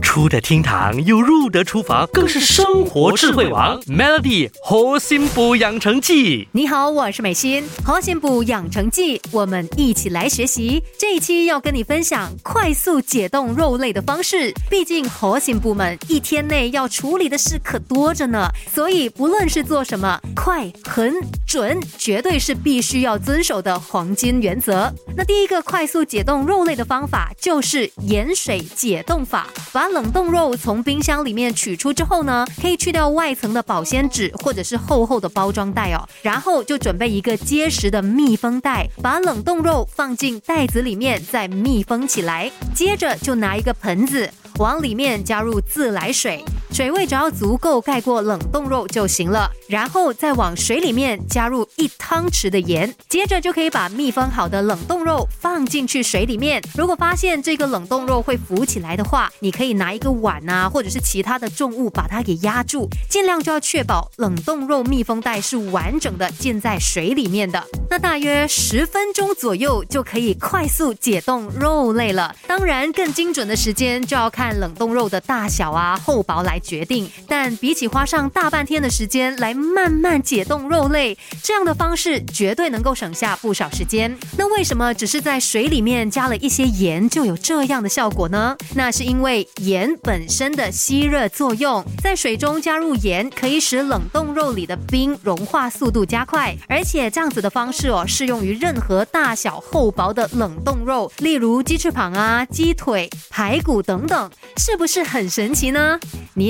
出得厅堂又入得厨房，更是生活智慧王。Melody 核心补养成记，你好，我是美心。核心补养成记，我们一起来学习。这一期要跟你分享快速解冻肉类的方式。毕竟核心部门一天内要处理的事可多着呢，所以不论是做什么，快、狠、准，绝对是必须要遵守的黄金原则。那第一个快速解冻肉类的方法就是盐水解冻法，把冷冻肉从冰箱里面取出之后呢，可以去掉外层的保鲜纸或者是厚厚的包装袋哦，然后就准备一个结实的密封袋，把冷冻肉放进袋子里面，再密封起来。接着就拿一个盆子，往里面加入自来水。水位只要足够盖过冷冻肉就行了，然后再往水里面加入一汤匙的盐，接着就可以把密封好的冷冻肉放进去水里面。如果发现这个冷冻肉会浮起来的话，你可以拿一个碗啊，或者是其他的重物把它给压住，尽量就要确保冷冻肉密封袋是完整的浸在水里面的。那大约十分钟左右就可以快速解冻肉类了。当然，更精准的时间就要看冷冻肉的大小啊、厚薄来。决定，但比起花上大半天的时间来慢慢解冻肉类，这样的方式绝对能够省下不少时间。那为什么只是在水里面加了一些盐就有这样的效果呢？那是因为盐本身的吸热作用，在水中加入盐可以使冷冻肉里的冰融化速度加快，而且这样子的方式哦，适用于任何大小厚薄的冷冻肉，例如鸡翅膀啊、鸡腿、排骨等等，是不是很神奇呢？你